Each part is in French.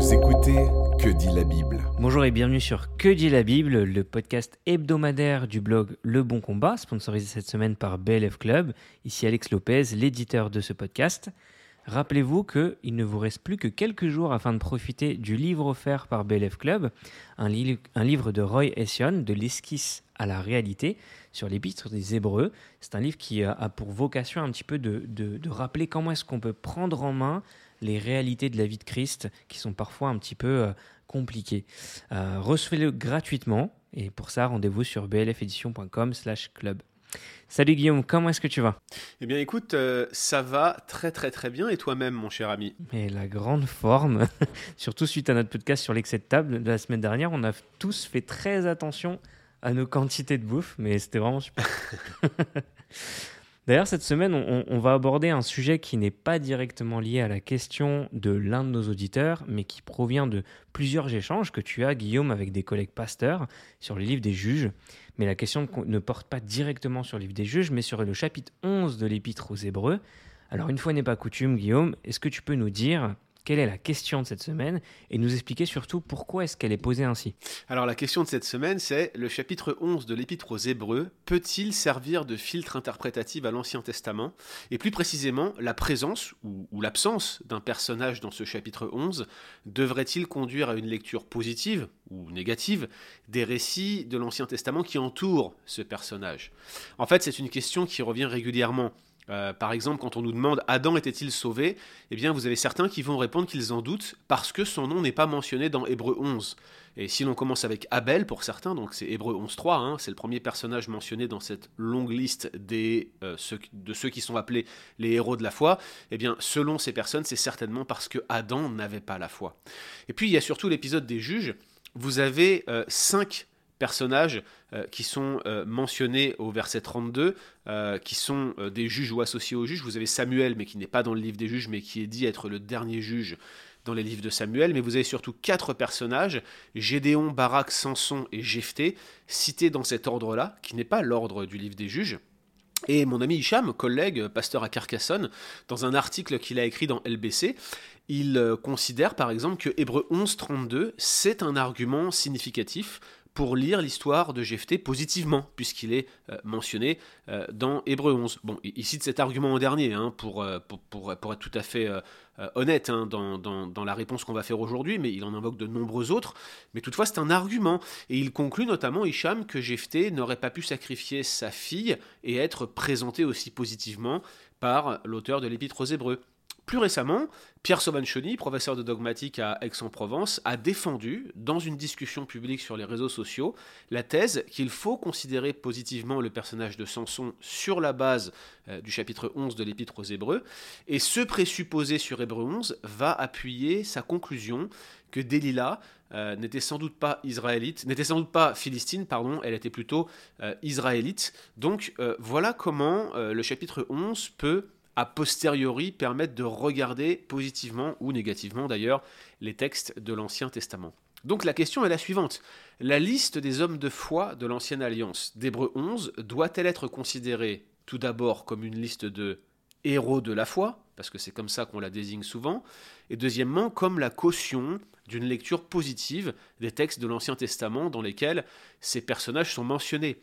Vous écoutez Que dit la Bible Bonjour et bienvenue sur Que dit la Bible, le podcast hebdomadaire du blog Le Bon Combat, sponsorisé cette semaine par BLF Club. Ici Alex Lopez, l'éditeur de ce podcast. Rappelez-vous qu'il ne vous reste plus que quelques jours afin de profiter du livre offert par BLF Club, un, livre de Roy Hession, de l'esquisse à la réalité, sur l'épître des Hébreux. C'est un livre qui a pour vocation un petit peu de, de rappeler comment est-ce qu'on peut prendre en main les réalités de la vie de Christ qui sont parfois un petit peu euh, compliquées. Euh, recevez-le gratuitement et pour ça, rendez-vous sur blfedition.com slash club. Salut Guillaume, comment est-ce que tu vas? Eh bien écoute, euh, ça va très très très bien et toi-même mon cher ami? Mais la grande forme, surtout suite à notre podcast sur l'excès de table de la semaine dernière, on a tous fait très attention à nos quantités de bouffe, mais c'était vraiment super. D'ailleurs, cette semaine, on, va aborder un sujet qui n'est pas directement lié à la question de l'un de nos auditeurs, mais qui provient de plusieurs échanges que tu as, Guillaume, avec des collègues pasteurs sur le livre des juges. Mais la question ne porte pas directement sur le livre des juges, mais sur le chapitre 11 de l'épître aux Hébreux. Alors, une fois n'est pas coutume, Guillaume, est-ce que tu peux nous dire quelle est la question de cette semaine et nous expliquer surtout pourquoi est-ce qu'elle est posée ainsi. Alors la question de cette semaine, c'est le chapitre 11 de l'Épître aux Hébreux. Peut-il servir de filtre interprétatif à l'Ancien Testament? Et plus précisément, la présence ou, l'absence d'un personnage dans ce chapitre 11 devrait-il conduire à une lecture positive ou négative des récits de l'Ancien Testament qui entourent ce personnage? En fait, c'est une question qui revient régulièrement euh, par exemple, quand on nous demande Adam était-il sauvé? Eh bien, vous avez certains qui vont répondre qu'ils en doutent parce que son nom n'est pas mentionné dans Hébreu 11. Et si l'on commence avec Abel pour certains, donc c'est Hébreu 11.3, hein, c'est le premier personnage mentionné dans cette longue liste euh, de ceux qui sont appelés les héros de la foi, eh bien, selon ces personnes, c'est certainement parce que Adam n'avait pas la foi. Et puis, il y a surtout l'épisode des juges. Vous avez euh, cinq personnages euh, qui sont euh, mentionnés au verset 32, euh, qui sont des juges ou associés aux juges. Vous avez Samuel, mais qui n'est pas dans le livre des juges, mais qui est dit être le dernier juge dans les livres de Samuel, mais vous avez surtout quatre personnages, Gédéon, Barak, Samson et Jephthé, cités dans cet ordre-là, qui n'est pas l'ordre du livre des juges. Et mon ami Hicham, collègue, pasteur à Carcassonne, dans un article qu'il a écrit dans LBC, il considère par exemple que Hébreu 11.32, c'est un argument significatif pour lire l'histoire de Jephthé positivement, puisqu'il est euh, mentionné euh, dans Hébreu 11. Bon, il cite cet argument en dernier, hein, pour, euh, pour, être tout à fait honnête hein, dans, dans, dans, la réponse qu'on va faire aujourd'hui, mais il en invoque de nombreux autres. Mais toutefois, c'est un argument. Et il conclut notamment, Hicham, que Jephthé n'aurait pas pu sacrifier sa fille et être présenté aussi positivement par l'auteur de l'Épître aux Hébreux. Plus récemment, Pierre Sauvanchoni, professeur de dogmatique à Aix-en-Provence, a défendu, dans une discussion publique sur les réseaux sociaux, la thèse qu'il faut considérer positivement le personnage de Samson sur la base euh, du chapitre 11 de l'Épître aux Hébreux, et ce présupposé sur Hébreu 11 va appuyer sa conclusion que Delilah euh, n'était sans doute pas israélite, n'était sans doute pas philistine, pardon, elle était plutôt euh, israélite. Donc voilà comment le chapitre 11 peut a posteriori permettent de regarder positivement ou négativement d'ailleurs les textes de l'Ancien Testament. Donc la question est la suivante. La liste des hommes de foi de l'Ancienne Alliance d'Hébreu 11 doit-elle être considérée tout d'abord comme une liste de héros de la foi, parce que c'est comme ça qu'on la désigne souvent, et deuxièmement comme la caution d'une lecture positive des textes de l'Ancien Testament dans lesquels ces personnages sont mentionnés?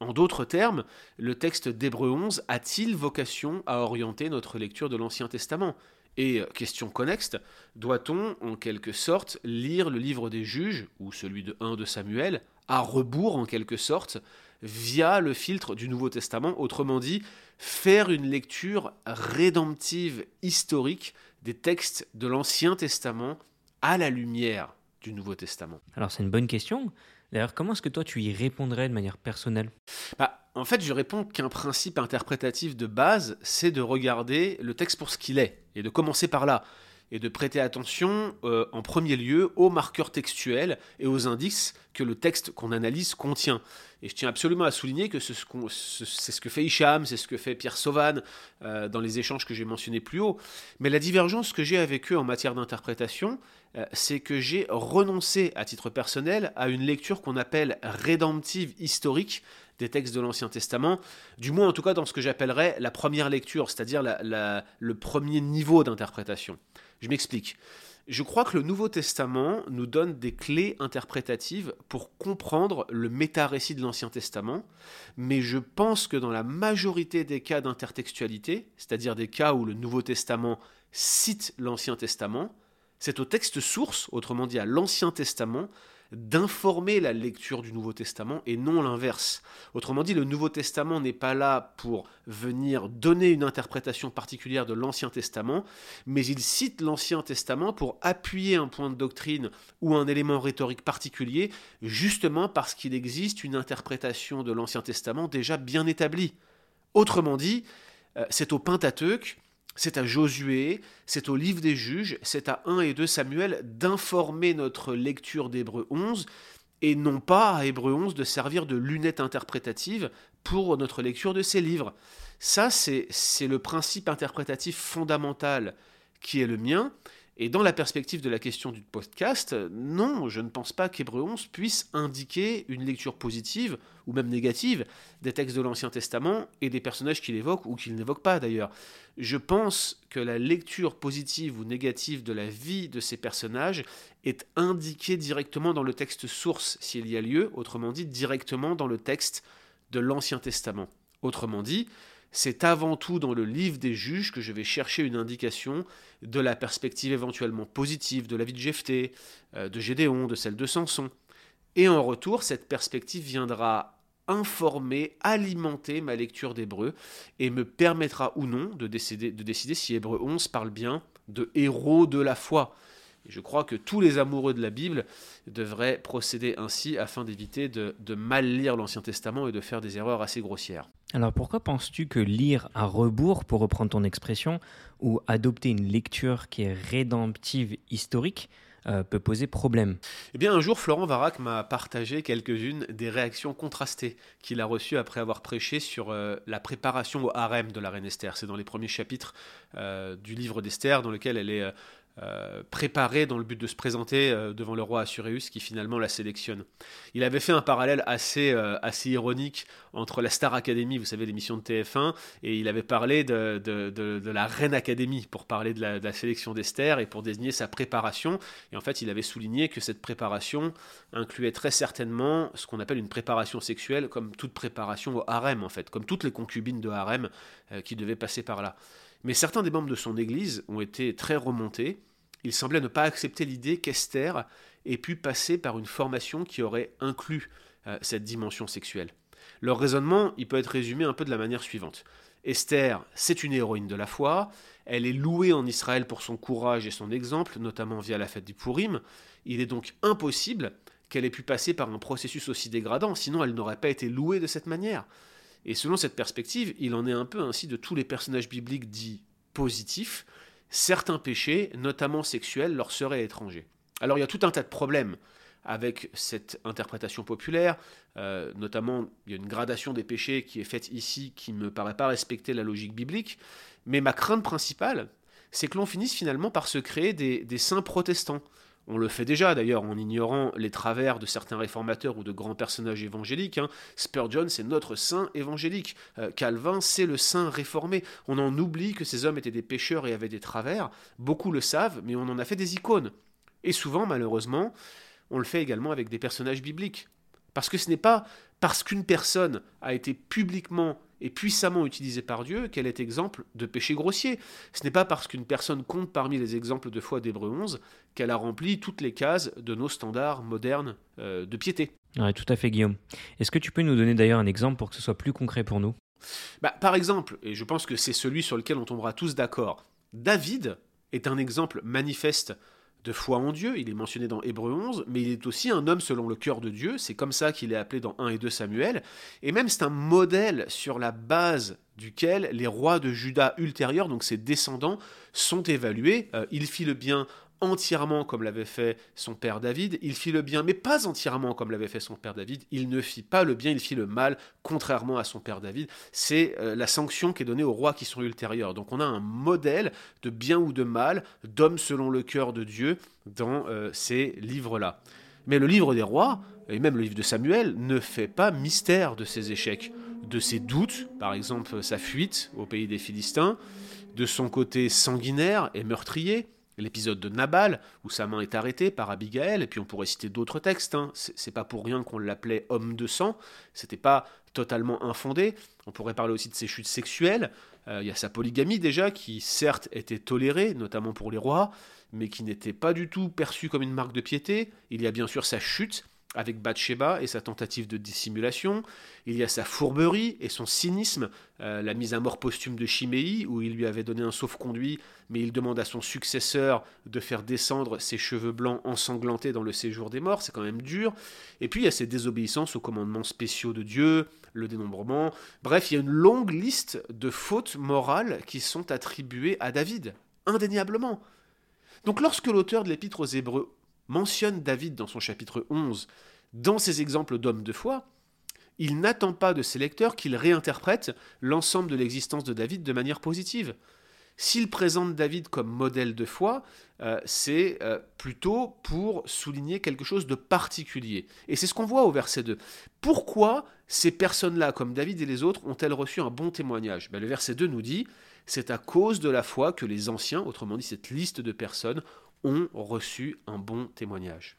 En d'autres termes, le texte d'Hébreu 11 a-t-il vocation à orienter notre lecture de l'Ancien Testament? Et, euh, question connexe, doit-on en quelque sorte lire le livre des juges, ou celui de 1 de Samuel, à rebours en quelque sorte, via le filtre du Nouveau Testament, autrement dit, faire une lecture rédemptive historique des textes de l'Ancien Testament à la lumière du Nouveau Testament? Alors c'est une bonne question. D'ailleurs, comment est-ce que toi tu y répondrais de manière personnelle? Bah, En fait, je réponds qu'un principe interprétatif de base, c'est de regarder le texte pour ce qu'il est, et de commencer par là, et de prêter attention euh, en premier lieu aux marqueurs textuels et aux indices que le texte qu'on analyse contient. Et je tiens absolument à souligner que c'est ce, que fait Hicham, c'est ce que fait Pierre Sauvan euh, dans les échanges que j'ai mentionnés plus haut. Mais la divergence que j'ai avec eux en matière d'interprétation, c'est que j'ai renoncé à titre personnel à une lecture qu'on appelle rédemptive historique des textes de l'Ancien Testament, du moins en tout cas dans ce que j'appellerais la première lecture, c'est-à-dire le premier niveau d'interprétation. Je m'explique. Je crois que le Nouveau Testament nous donne des clés interprétatives pour comprendre le méta-récit de l'Ancien Testament, mais je pense que dans la majorité des cas d'intertextualité, c'est-à-dire des cas où le Nouveau Testament cite l'Ancien Testament, c'est au texte source, autrement dit à l'Ancien Testament, d'informer la lecture du Nouveau Testament et non l'inverse. Autrement dit, le Nouveau Testament n'est pas là pour venir donner une interprétation particulière de l'Ancien Testament, mais il cite l'Ancien Testament pour appuyer un point de doctrine ou un élément rhétorique particulier, justement parce qu'il existe une interprétation de l'Ancien Testament déjà bien établie. Autrement dit, euh, c'est au Pentateuque c'est à Josué, c'est au livre des juges, c'est à 1 et 2 Samuel d'informer notre lecture d'Hébreu 11 et non pas à Hébreu 11 de servir de lunette interprétative pour notre lecture de ces livres. Ça, c'est le principe interprétatif fondamental qui est le mien, et dans la perspective de la question du podcast, non, je ne pense pas qu'Hébreu 11 puisse indiquer une lecture positive ou même négative des textes de l'Ancien Testament et des personnages qu'il évoque ou qu'il n'évoque pas d'ailleurs. Je pense que la lecture positive ou négative de la vie de ces personnages est indiquée directement dans le texte source s'il y a lieu, autrement dit directement dans le texte de l'Ancien Testament. Autrement dit, c'est avant tout dans le livre des juges que je vais chercher une indication de la perspective éventuellement positive de la vie de Jephthé, de Gédéon, de celle de Samson. Et en retour, cette perspective viendra informer, alimenter ma lecture d'Hébreu et me permettra ou non de décider, de décider si Hébreu 11 parle bien de héros de la foi. Et je crois que tous les amoureux de la Bible devraient procéder ainsi afin d'éviter de mal lire l'Ancien Testament et de faire des erreurs assez grossières. Alors pourquoi penses-tu que lire à rebours, pour reprendre ton expression, ou adopter une lecture qui est rédemptive historique, euh, peut poser problème? Eh bien, un jour, Florent Varac m'a partagé quelques-unes des réactions contrastées qu'il a reçues après avoir prêché sur euh, la préparation au harem de la reine Esther. C'est dans les premiers chapitres euh, du livre d'Esther, dans lequel elle est euh, préparé dans le but de se présenter euh, devant le roi Assuréus qui finalement la sélectionne. Il avait fait un parallèle assez, euh, assez ironique entre la Star Academy, vous savez, l'émission de TF1, et il avait parlé de, de, de, la Reine Academy pour parler de la, sélection d'Esther et pour désigner sa préparation. Et en fait, il avait souligné que cette préparation incluait très certainement ce qu'on appelle une préparation sexuelle, comme toute préparation au harem, en fait, comme toutes les concubines de harem qui devaient passer par là. Mais certains des membres de son Église ont été très remontés. Il semblait ne pas accepter l'idée qu'Esther ait pu passer par une formation qui aurait inclus euh, cette dimension sexuelle. Leur raisonnement, il peut être résumé un peu de la manière suivante. Esther, c'est une héroïne de la foi, elle est louée en Israël pour son courage et son exemple, notamment via la fête du Purim. Il est donc impossible qu'elle ait pu passer par un processus aussi dégradant, sinon elle n'aurait pas été louée de cette manière. Et selon cette perspective, il en est un peu ainsi de tous les personnages bibliques dits positifs. Certains péchés, notamment sexuels, leur seraient étrangers. Alors il y a tout un tas de problèmes avec cette interprétation populaire, euh, notamment il y a une gradation des péchés qui est faite ici qui ne me paraît pas respecter la logique biblique, mais ma crainte principale, c'est que l'on finisse finalement par se créer des saints protestants. On le fait déjà d'ailleurs en ignorant les travers de certains réformateurs ou de grands personnages évangéliques. Hein. Spurgeon, c'est notre saint évangélique. Euh, Calvin, c'est le saint réformé. On en oublie que ces hommes étaient des pécheurs et avaient des travers. Beaucoup le savent, mais on en a fait des icônes. Et souvent, malheureusement, on le fait également avec des personnages bibliques. Parce que ce n'est pas parce qu'une personne a été publiquement et puissamment utilisée par Dieu qu'elle est exemple de péché grossier. Ce n'est pas parce qu'une personne compte parmi les exemples de foi d'Hébreu 11 qu'elle a rempli toutes les cases de nos standards modernes euh, de piété. Tout à fait Guillaume. Est-ce que tu peux nous donner d'ailleurs un exemple pour que ce soit plus concret pour nous? Bah, Par exemple, et je pense que c'est celui sur lequel on tombera tous d'accord, David est un exemple manifeste de foi en Dieu, il est mentionné dans Hébreu 11, mais il est aussi un homme selon le cœur de Dieu, c'est comme ça qu'il est appelé dans 1 et 2 Samuel, et même c'est un modèle sur la base duquel les rois de Juda ultérieurs, donc ses descendants, sont évalués. Euh, il fit le bien entièrement comme l'avait fait son père David, il fit le bien, mais pas entièrement comme l'avait fait son père David, il ne fit pas le bien, il fit le mal, contrairement à son père David. C'est euh, la sanction qui est donnée aux rois qui sont ultérieurs. Donc on a un modèle de bien ou de mal, d'homme selon le cœur de Dieu, dans euh, ces livres-là. Mais le livre des rois, et même le livre de Samuel, ne fait pas mystère de ses échecs, de ses doutes, par exemple sa fuite au pays des Philistins, de son côté sanguinaire et meurtrier, l'épisode de Nabal, où sa main est arrêtée par Abigail, et puis on pourrait citer d'autres textes, hein. c'est pas pour rien qu'on l'appelait homme de sang, c'était pas totalement infondé, on pourrait parler aussi de ses chutes sexuelles, euh, il y a sa polygamie déjà, qui certes était tolérée, notamment pour les rois, mais qui n'était pas du tout perçue comme une marque de piété, il y a bien sûr sa chute, avec Bathsheba et sa tentative de dissimulation. Il y a sa fourberie et son cynisme, euh, la mise à mort posthume de Chiméi, où il lui avait donné un sauf-conduit, mais il demande à son successeur de faire descendre ses cheveux blancs ensanglantés dans le séjour des morts, c'est quand même dur. Et puis il y a ses désobéissances aux commandements spéciaux de Dieu, le dénombrement. Bref, il y a une longue liste de fautes morales qui sont attribuées à David, indéniablement. Donc lorsque l'auteur de l'épître aux Hébreux mentionne David dans son chapitre 11, dans ses exemples d'hommes de foi, il n'attend pas de ses lecteurs qu'ils réinterprètent l'ensemble de l'existence de David de manière positive. S'il présente David comme modèle de foi, euh, c'est euh, plutôt pour souligner quelque chose de particulier. Et c'est ce qu'on voit au verset 2. Pourquoi ces personnes-là, comme David et les autres, ont-elles reçu un bon témoignage? Ben, Le verset 2 nous dit, c'est à cause de la foi que les anciens, autrement dit cette liste de personnes, ont reçu un bon témoignage.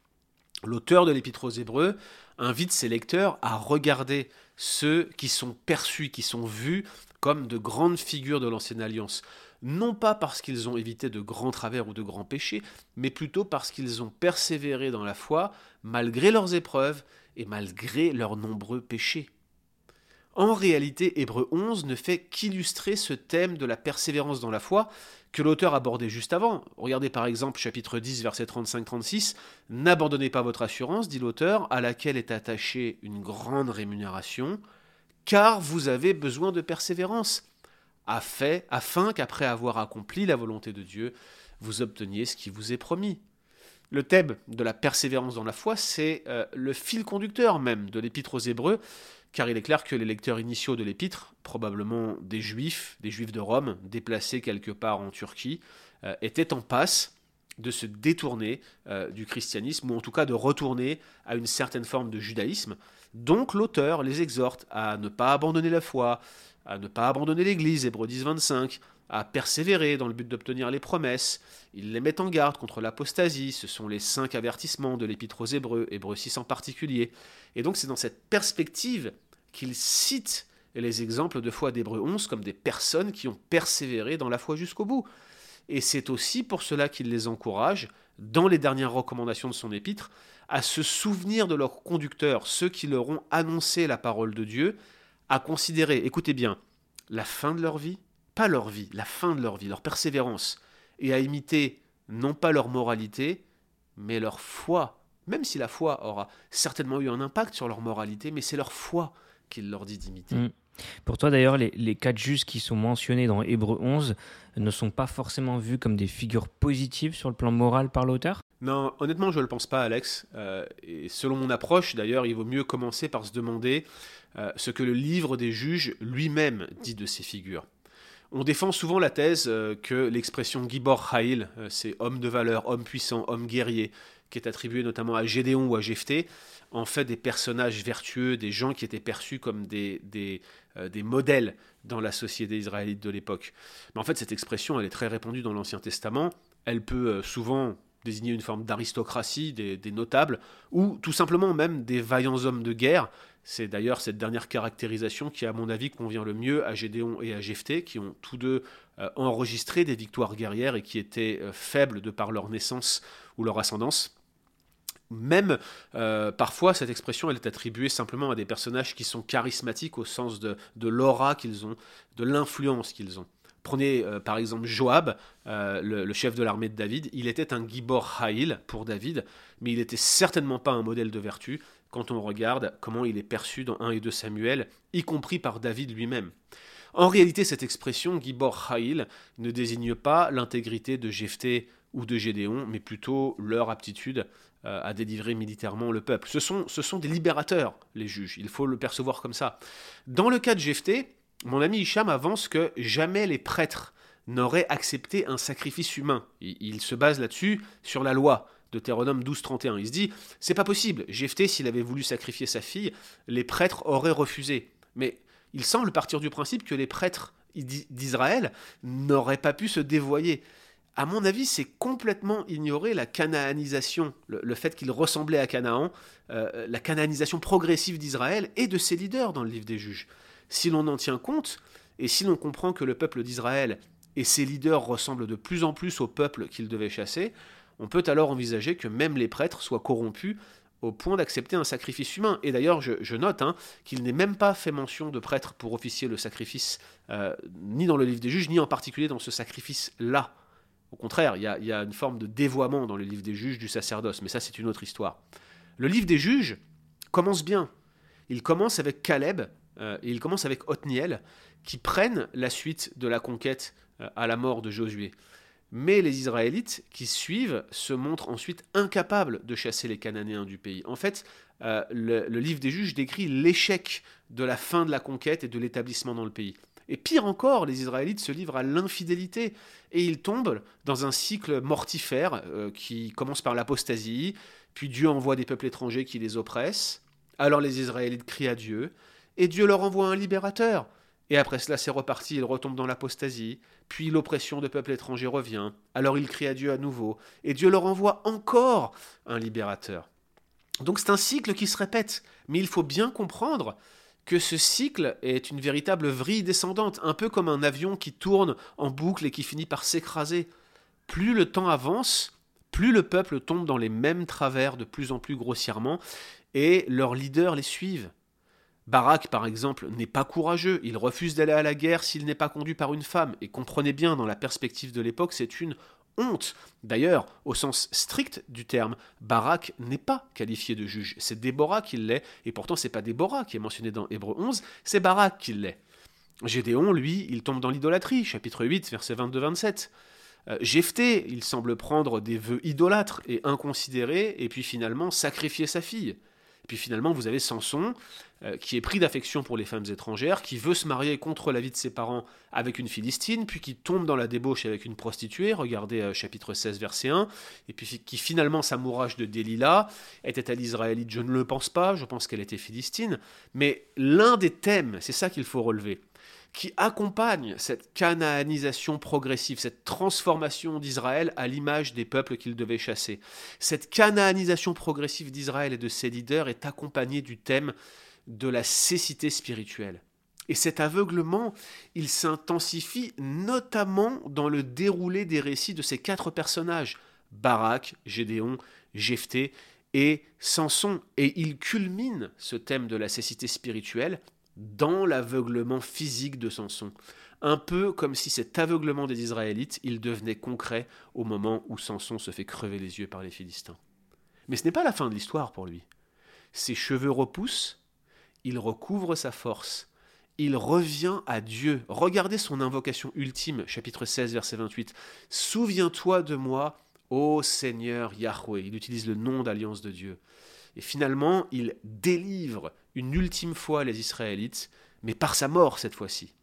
L'auteur de l'Épître aux Hébreux invite ses lecteurs à regarder ceux qui sont perçus, qui sont vus comme de grandes figures de l'ancienne alliance, non pas parce qu'ils ont évité de grands travers ou de grands péchés, mais plutôt parce qu'ils ont persévéré dans la foi malgré leurs épreuves et malgré leurs nombreux péchés. En réalité, Hébreu 11 ne fait qu'illustrer ce thème de la persévérance dans la foi que l'auteur abordait juste avant. Regardez par exemple chapitre 10, verset 35-36. N'abandonnez pas votre assurance, dit l'auteur, à laquelle est attachée une grande rémunération, car vous avez besoin de persévérance, afin qu'après avoir accompli la volonté de Dieu, vous obteniez ce qui vous est promis. Le thème de la persévérance dans la foi, c'est euh, le fil conducteur même de l'épître aux Hébreux, car il est clair que les lecteurs initiaux de l'épître, probablement des juifs, des juifs de Rome, déplacés quelque part en Turquie, euh, étaient en passe de se détourner euh, du christianisme, ou en tout cas de retourner à une certaine forme de judaïsme. Donc l'auteur les exhorte à ne pas abandonner la foi, à ne pas abandonner l'Église, Hébreux 10, 25, à persévérer dans le but d'obtenir les promesses. Il les met en garde contre l'apostasie. Ce sont les cinq avertissements de l'Épître aux Hébreux, Hébreux 6 en particulier. Et donc c'est dans cette perspective qu'il cite les exemples de foi d'Hébreux 11 comme des personnes qui ont persévéré dans la foi jusqu'au bout. Et c'est aussi pour cela qu'il les encourage, dans les dernières recommandations de son épître, à se souvenir de leurs conducteurs, ceux qui leur ont annoncé la parole de Dieu, à considérer, écoutez bien, la fin de leur vie pas leur vie, la fin de leur vie, leur persévérance, et à imiter non pas leur moralité, mais leur foi, même si la foi aura certainement eu un impact sur leur moralité, mais c'est leur foi qu'il leur dit d'imiter. Mm. Pour toi d'ailleurs, les, quatre justes qui sont mentionnés dans Hébreu 11 ne sont pas forcément vus comme des figures positives sur le plan moral par l'auteur? Non, honnêtement je ne le pense pas Alex. Euh, et selon mon approche d'ailleurs, il vaut mieux commencer par se demander euh, ce que le livre des juges lui-même dit de ces figures. On défend souvent la thèse euh, que l'expression Gibor Haïl, euh, c'est homme de valeur, homme puissant, homme guerrier, qui est attribué notamment à Gédéon ou à Jephthé, en fait des personnages vertueux, des gens qui étaient perçus comme des, euh, des modèles dans la société israélite de l'époque. Mais en fait, cette expression, elle est très répandue dans l'Ancien Testament. Elle peut souvent désigner une forme d'aristocratie, des, notables, ou tout simplement même des vaillants hommes de guerre. C'est d'ailleurs cette dernière caractérisation qui, à mon avis, convient le mieux à Gédéon et à Jephthé, qui ont tous deux euh, enregistré des victoires guerrières et qui étaient euh, faibles de par leur naissance ou leur ascendance. Même euh, parfois, cette expression elle est attribuée simplement à des personnages qui sont charismatiques au sens de l'aura qu'ils ont, de l'influence qu'ils ont. Prenez par exemple Joab, euh, le, chef de l'armée de David. Il était un Gibor Haïl pour David, mais il n'était certainement pas un modèle de vertu quand on regarde comment il est perçu dans 1 et 2 Samuel, y compris par David lui-même. En réalité, cette expression Gibor Haïl ne désigne pas l'intégrité de Jephthé ou de Gédéon, mais plutôt leur aptitude euh, à délivrer militairement le peuple. Ce sont, des libérateurs, les juges, il faut le percevoir comme ça. Dans le cas de Jephthé, mon ami Hicham avance que jamais les prêtres n'auraient accepté un sacrifice humain. Il se base là-dessus sur la loi. Deutéronome 12, 31. Il se dit, c'est pas possible, Jephthé, s'il avait voulu sacrifier sa fille, les prêtres auraient refusé. Mais il semble partir du principe que les prêtres d'Israël n'auraient pas pu se dévoyer. À mon avis, c'est complètement ignorer la canaanisation, le, fait qu'il ressemblait à Canaan, euh, la canaanisation progressive d'Israël et de ses leaders dans le livre des juges. Si l'on en tient compte, et si l'on comprend que le peuple d'Israël et ses leaders ressemblent de plus en plus au peuple qu'ils devaient chasser, on peut alors envisager que même les prêtres soient corrompus au point d'accepter un sacrifice humain. Et d'ailleurs, je, note hein, qu'il n'est même pas fait mention de prêtres pour officier le sacrifice, euh, ni dans le livre des juges, ni en particulier dans ce sacrifice-là. Au contraire, il y, a, une forme de dévoiement dans le livre des juges du sacerdoce, mais ça c'est une autre histoire. Le livre des juges commence bien. Il commence avec Caleb euh, et il commence avec Othniel, qui prennent la suite de la conquête euh, à la mort de Josué. Mais les Israélites qui suivent se montrent ensuite incapables de chasser les Cananéens du pays. En fait, euh, le, livre des juges décrit l'échec de la fin de la conquête et de l'établissement dans le pays. Et pire encore, les Israélites se livrent à l'infidélité et ils tombent dans un cycle mortifère euh, qui commence par l'apostasie, puis Dieu envoie des peuples étrangers qui les oppressent. Alors les Israélites crient à Dieu et Dieu leur envoie un libérateur. Et après cela, c'est reparti, ils retombent dans l'apostasie, puis l'oppression de peuples étrangers revient, alors ils crient à Dieu à nouveau, et Dieu leur envoie encore un libérateur. Donc c'est un cycle qui se répète, mais il faut bien comprendre que ce cycle est une véritable vrille descendante, un peu comme un avion qui tourne en boucle et qui finit par s'écraser. Plus le temps avance, plus le peuple tombe dans les mêmes travers de plus en plus grossièrement, et leurs leaders les suivent. Barak, par exemple, n'est pas courageux, il refuse d'aller à la guerre s'il n'est pas conduit par une femme, et comprenez bien, dans la perspective de l'époque, c'est une honte. D'ailleurs, au sens strict du terme, Barak n'est pas qualifié de juge, c'est Déborah qui l'est, et pourtant c'est pas Déborah qui est mentionné dans Hébreu 11, c'est Barak qui l'est. Gédéon, lui, il tombe dans l'idolâtrie, chapitre 8, verset 22-27. Euh, Jephthé, il semble prendre des vœux idolâtres et inconsidérés, et puis finalement sacrifier sa fille. Et puis finalement, vous avez Samson, euh, qui est pris d'affection pour les femmes étrangères, qui veut se marier contre l'avis de ses parents avec une Philistine, puis qui tombe dans la débauche avec une prostituée, regardez euh, chapitre 16, verset 1, et puis qui finalement s'amourage de Delilah. Était-elle israélite Je ne le pense pas, je pense qu'elle était philistine. Mais l'un des thèmes, c'est ça qu'il faut relever, qui accompagne cette canaanisation progressive, cette transformation d'Israël à l'image des peuples qu'il devait chasser. Cette canaanisation progressive d'Israël et de ses leaders est accompagnée du thème de la cécité spirituelle. Et cet aveuglement, il s'intensifie notamment dans le déroulé des récits de ces quatre personnages, Barak, Gédéon, Jephthé et Samson. Et il culmine ce thème de la cécité spirituelle dans l'aveuglement physique de Samson. Un peu comme si cet aveuglement des Israélites, il devenait concret au moment où Samson se fait crever les yeux par les Philistins. Mais ce n'est pas la fin de l'histoire pour lui. Ses cheveux repoussent, il recouvre sa force, il revient à Dieu. Regardez son invocation ultime, chapitre 16, verset 28. Souviens-toi de moi, ô Seigneur Yahweh. Il utilise le nom d'alliance de Dieu. Et finalement, il délivre une ultime fois les Israélites, mais par sa mort cette fois-ci.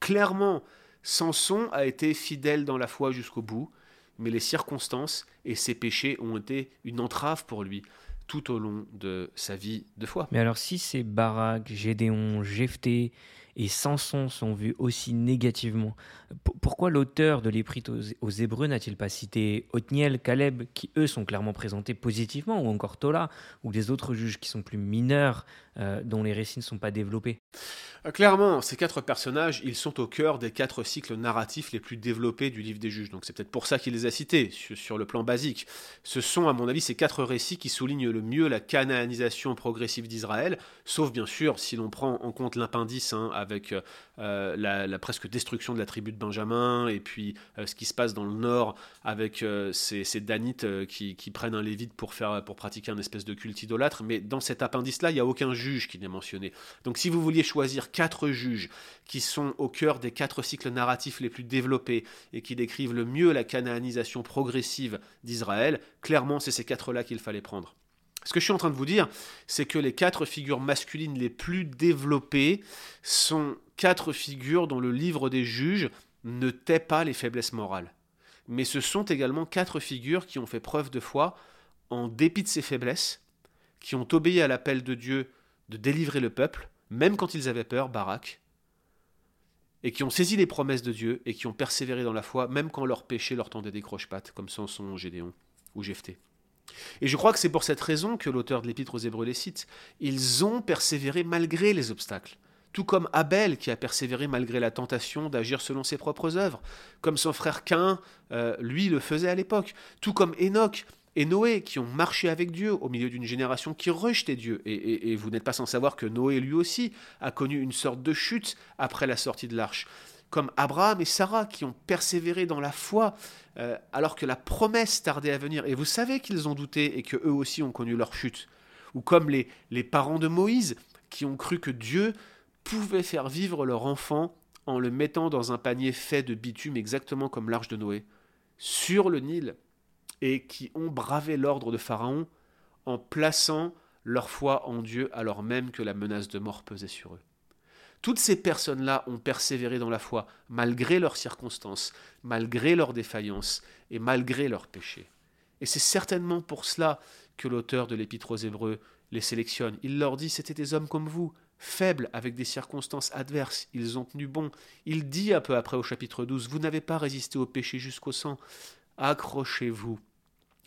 Clairement, Samson a été fidèle dans la foi jusqu'au bout, mais les circonstances et ses péchés ont été une entrave pour lui tout au long de sa vie de foi. Mais alors si c'est Barak, Gédéon, Jephthé et Samson sont vus aussi négativement, pourquoi l'auteur de l'Épître aux, Hébreux n'a-t-il pas cité Othniel, Caleb, qui eux sont clairement présentés positivement, ou encore Tola, ou les autres juges qui sont plus mineurs, euh, dont les récits ne sont pas développés? Euh, Clairement, ces quatre personnages, ils sont au cœur des quatre cycles narratifs les plus développés du livre des juges. Donc c'est peut-être pour ça qu'il les a cités, sur, le plan basique. Ce sont, à mon avis, ces quatre récits qui soulignent le mieux la canaanisation progressive d'Israël, sauf bien sûr si l'on prend en compte l'appendice hein, avec euh, la, presque destruction de la tribu de Benjamin, et puis ce qui se passe dans le nord avec ces, Danites qui, prennent un lévite pour, pratiquer un espèce de culte idolâtre. Mais dans cet appendice-là, il n'y a aucun juge qui n'est mentionné. Donc si vous vouliez choisir quatre juges qui sont au cœur des quatre cycles narratifs les plus développés et qui décrivent le mieux la canaanisation progressive d'Israël, clairement c'est ces quatre-là qu'il fallait prendre. Ce que je suis en train de vous dire, c'est que les quatre figures masculines les plus développées sont quatre figures dont le livre des juges ne tait pas les faiblesses morales. Mais ce sont également quatre figures qui ont fait preuve de foi en dépit de ses faiblesses, qui ont obéi à l'appel de Dieu de délivrer le peuple, même quand ils avaient peur, Barak, et qui ont saisi les promesses de Dieu et qui ont persévéré dans la foi, même quand leur péché leur tendait des croche-pattes, comme Samson, Gédéon ou Jephthé. Et je crois que c'est pour cette raison que l'auteur de l'Épître aux Hébreux les cite. Ils ont persévéré malgré les obstacles. Tout comme Abel qui a persévéré malgré la tentation d'agir selon ses propres œuvres, comme son frère Cain, euh, lui, le faisait à l'époque. Tout comme Enoch et Noé qui ont marché avec Dieu au milieu d'une génération qui rejetait Dieu. Et, et vous n'êtes pas sans savoir que Noé lui aussi a connu une sorte de chute après la sortie de l'arche comme Abraham et Sarah qui ont persévéré dans la foi euh, alors que la promesse tardait à venir. Et vous savez qu'ils ont douté et que eux aussi ont connu leur chute. Ou comme les, les parents de Moïse qui ont cru que Dieu pouvait faire vivre leur enfant en le mettant dans un panier fait de bitume exactement comme l'arche de Noé sur le Nil et qui ont bravé l'ordre de Pharaon en plaçant leur foi en Dieu alors même que la menace de mort pesait sur eux. Toutes ces personnes-là ont persévéré dans la foi, malgré leurs circonstances, malgré leurs défaillances et malgré leurs péchés. Et c'est certainement pour cela que l'auteur de l'Épître aux Hébreux les sélectionne. Il leur dit C'étaient des hommes comme vous, faibles avec des circonstances adverses, ils ont tenu bon. Il dit un peu après au chapitre 12 Vous n'avez pas résisté au péché jusqu'au sang. Accrochez-vous,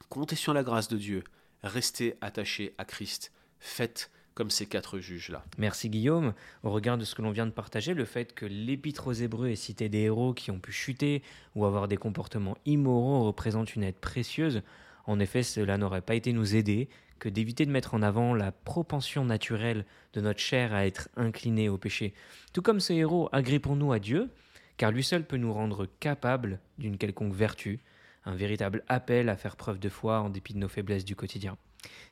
comptez sur la grâce de Dieu, restez attachés à Christ, faites comme ces quatre juges-là. Merci Guillaume. Au regard de ce que l'on vient de partager, le fait que l'Épître aux Hébreux ait cité des héros qui ont pu chuter ou avoir des comportements immoraux représente une aide précieuse. En effet, cela n'aurait pas été nous aider que d'éviter de mettre en avant la propension naturelle de notre chair à être inclinée au péché. Tout comme ces héros, agrippons-nous à Dieu, car lui seul peut nous rendre capables d'une quelconque vertu, un véritable appel à faire preuve de foi en dépit de nos faiblesses du quotidien.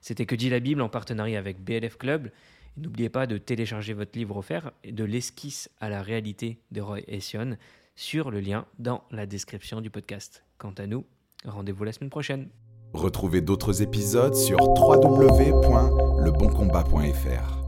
C'était Que dit la Bible en partenariat avec BLF Club. N'oubliez pas de télécharger votre livre offert de l'esquisse à la réalité de Roy Ession sur le lien dans la description du podcast. Quant à nous, rendez-vous la semaine prochaine. Retrouvez d'autres épisodes sur www.leboncombat.fr.